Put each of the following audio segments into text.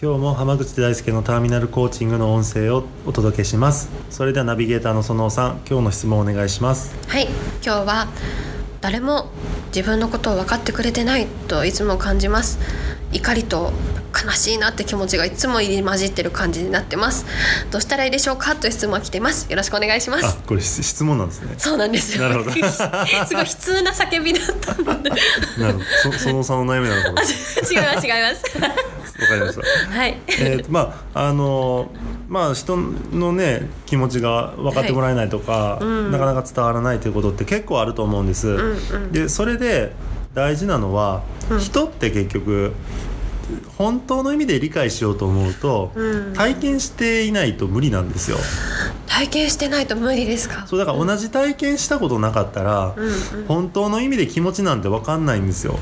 今日も浜口大輔のターミナルコーチングの音声をお届けします。それではナビゲーターの園尾さん今日の質問をお願いします。はい今日は誰も自分のことを分かってくれてないといつも感じます。怒りと悲しいなって気持ちがいつも入り混じってる感じになってます。どうしたらいいでしょうかという質問が来ています。よろしくお願いします。あこれ質問なんですね。そうなんですよ。なるほど。すごい悲痛な叫びだったなるほど。そ園尾さんの悩みなのかも違い。ます違います。わかりましたはい。えーとまああのまあ人のね気持ちが分かってもらえないとか、はい。うん。なかなか伝わらないということって結構あると思うんです。んうん。でそれで大事なのは、うん。人って結局本当の意味で理解しようと思うと、うん。体験していないと無理なんですよ。体験してないと無理ですか？そうだから同じ体験したことなかったら、うん本当の意味で気持ちなんて分かんないんですよ。うん、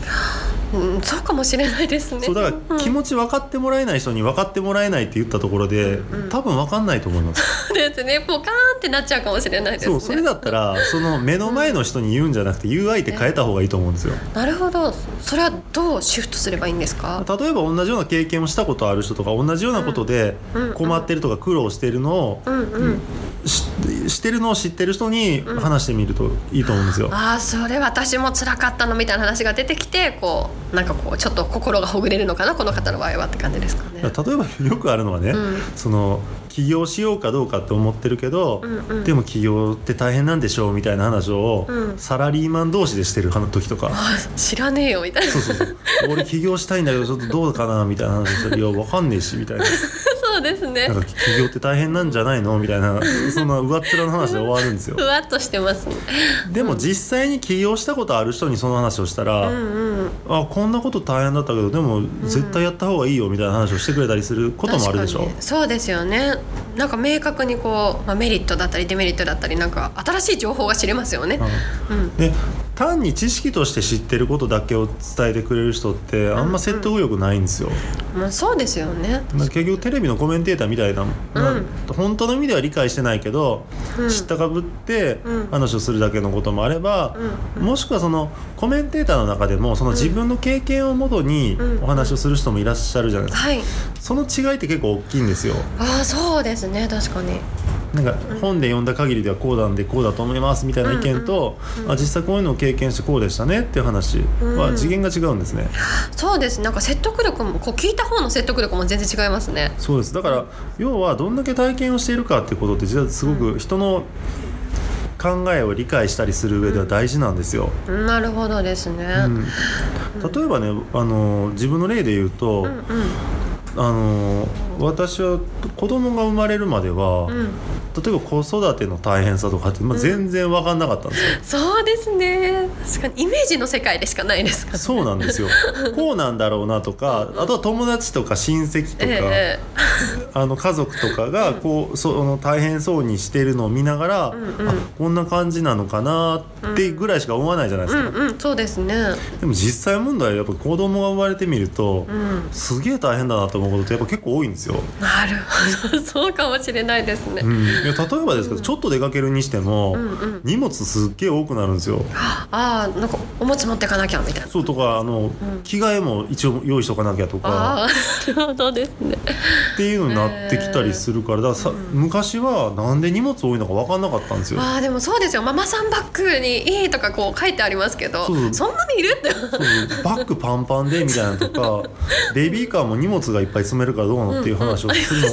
うん、そうかもしれないですね。そうだから気持ち分かってもらえない人に分かってもらえないって言ったところで、多分分かんないと思います。ですね。ポカーンってなっちゃうかもしれないですね。そうそれだったらその目の前の人に言うんじゃなくて言う相手変えた方がいいと思うんですよ。なるほど。それはどうシフトすればいいんですか？例えば同じような経験をしたことある人とか同じようなことでうん。困ってるとか苦労してるのをうん。うんししてるのを知ってる人に話してみるといいと思うんですよ。ああそれ私も辛かったのみたいな話が出てきてこうなんかこうちょっと心がほぐれるのかなこの方の場合はって感じですかね。例えばよくあるのはね、うん。その起業しようかどうかって思ってるけど、うんうん。でも起業って大変なんでしょうみたいな話を、うん。サラリーマン同士でしてる時とか。あ知らねえよみたいな。そうそうそう。俺起業したいんだけどちょっとどうかなみたいな話して「いやわかんねえし」みたいなそうですね。なんか起業って大変なんじゃないの？みたいな そんな上っ面の話で終わるんですよ。ふわっとしてますね。でも実際に起業したことある人にその話をしたら、うんうん。あこんなこと大変だったけどでも絶対やった方がいいよみたいな話をしてくれたりすることもあるでしょ？確かに。そうですよね。なんか明確にこう、まあ、メリットだったりデメリットだったりなんか新しい情報が知れますよね。うん。で単に知識として知ってることだけを伝えてくれる人ってあんま説得力ないんですよ、まあ、そうですよね。まあ結局テレビのコメンテーターみたいな、まあ本当の意味では理解してないけど、うん。知ったかぶってうん。話をするだけのこともあれば、もしくはそのコメンテーターの中でもその自分の経験をもとにうん。お話をする人もいらっしゃるじゃないですか、はい。その違いって結構大きいんですよ。ああそうですね。確かに。なんか本で読んだ限りではこうなんでこうだと思いますみたいな意見と、あ実際こういうのを経験してこうでしたねっていう話は次元が違うんですね、そうです。なんか説得力もこう聞いた方の説得力も全然違いますね。そうです。だから要はどんだけ体験をしているかっていうことって実はすごく人の考えを理解したりする上では大事なんですよ。なるほどですね。うん。例えばねあの自分の例で言うと、うん。あの私は子供が生まれるまでは、うん例えば子育ての大変さとかって、まあ、全然分かんなかったんですよ。そうですね確かにイメージの世界でしかないですからね。そうなんですよこうなんだろうなとかあとは友達とか親戚とか、えあの家族とかがこうその大変そうにしてるのを見ながら、んうんあこんな感じなのかなってぐらいしか思わないじゃないですか、えうんうんそうですね。でも実際問題やっぱ子供が生まれてみると、うんすげえ大変だなと思うことってやっぱ結構多いんですよ。なるほど そうかもしれないですね。うん、いや例えばですけど、ちょっと出かけるにしても、んうん荷物すっげえ多くなるんですよ。ああなんかおむつ持ってかなきゃみたいな。そうとかあの、着替えも一応用意しとかなきゃとかああ なるほどですね。っていうのになってきたりするからだからさ、昔はなんで荷物多いのか分かんなかったんですよ。ああでもそうですよママさんバッグにいいとかこう書いてありますけどそんなにいるって。バッグパンパンでみたいなのとか ベビーカーも荷物がいっぱい積めるからどうなのっていう話をする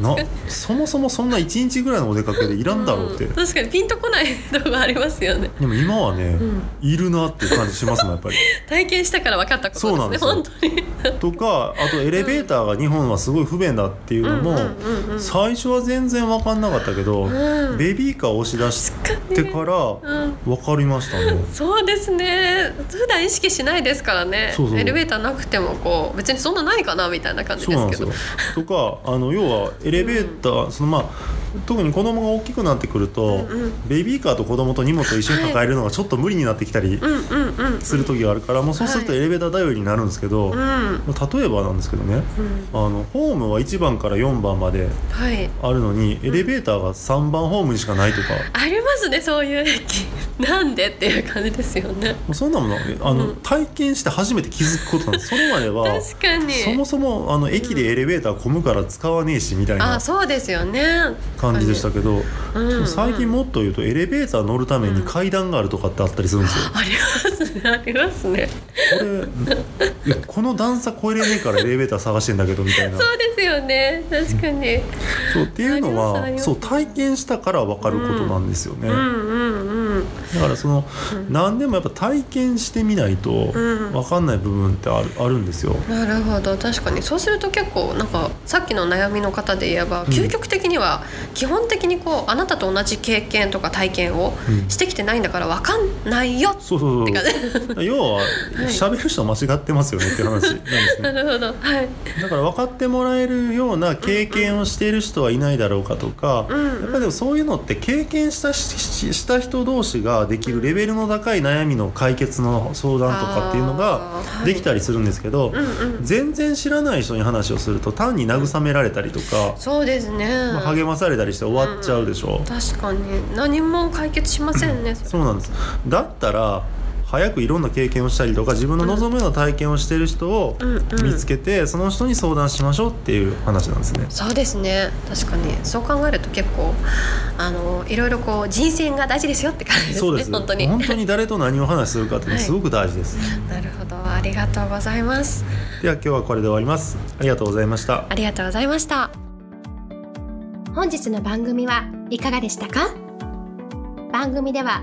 のは、なそもそもそんな1日ぐらいのお出かけでいらんだろうって、確かにピンとこないとこありますよね。でも今はね、いるなっていう感じしますもんやっぱり。体験したから分かったことですねそうなんですよ本当に。とかあとエレベーターが日本はすごい不便だっっていうのも、うんうんうんうん。最初は全然分かんなかったけど、うん。ベビーカーを押し出してからうん分かりましたね。そうですね。普段意識しないですからね。エレベーターなくてもこう別にそんなないかなみたいな感じですけど。よ。とかあの要はエレベーター、そのまあ特に子供が大きくなってくると、うんうん。ベビーカーと子供と荷物を一緒に抱えるのがちょっと無理になってきたりうんうんうんする時があるから、もうそうするとエレベーター頼りになるんですけど、うん。例えばなんですけどね、うん。あのホームは1番から4番まではい。あるのにエレベーターが3番ホームにしかないとか、ありますねそういう駅。なんでっていう感じですよね。そんなものあの、うん。体験して初めて気づくことなんです。それまでは 確かに。そもそもあの駅でエレベーター混むから使わねえしみたいな。あそうですよね感じでしたけど、うんうん。最近もっと言うとエレベーター乗るために階段があるとかってあったりするんですよ。ありますねありますね。これいやこの段差超えれねえからエレベーター探してんだけどみたいな。そうですよね。確かに。そうっていうのはそう体験したから分かることなんですよね。うんうんうんだからその、何でもやっぱ体験してみないとん。分かんない部分ってあるあるんですよ。なるほど。確かにそうすると結構なんかさっきの悩みの方で言えば、究極的には基本的にこうあなたと同じ経験とか体験をうん。してきてないんだから分かんないよそうそうそう 要は喋る人間違ってますよねって話なんですね。なるほど。はい。だから分かってもらえるような経験をしている人はいないだろうかとか、うん。うん。やっぱりでもそういうのって経験したししした人同士ができるレベルの高い悩みの解決の相談とかっていうのができたりするんですけど、うんうん。全然知らない人に話をすると単に慰められたりとか、そうですね、まあ励まされたりして終わっちゃうでしょ。確かに。何も解決しませんね、そうなんです。だったら早くいろんな経験をしたりとか自分の望むような体験をしている人をうんうん。見つけてその人に相談しましょうっていう話なんですね。そうですね。確かに。そう考えると結構あのいろいろこう人生が大事ですよって感じですね。そうです。本当に。本当に誰と何を話するかっていうのはすごく大事です。なるほど。ありがとうございます。では今日はこれで終わります。ありがとうございました。ありがとうございました。本日の番組はいかがでしたか？番組では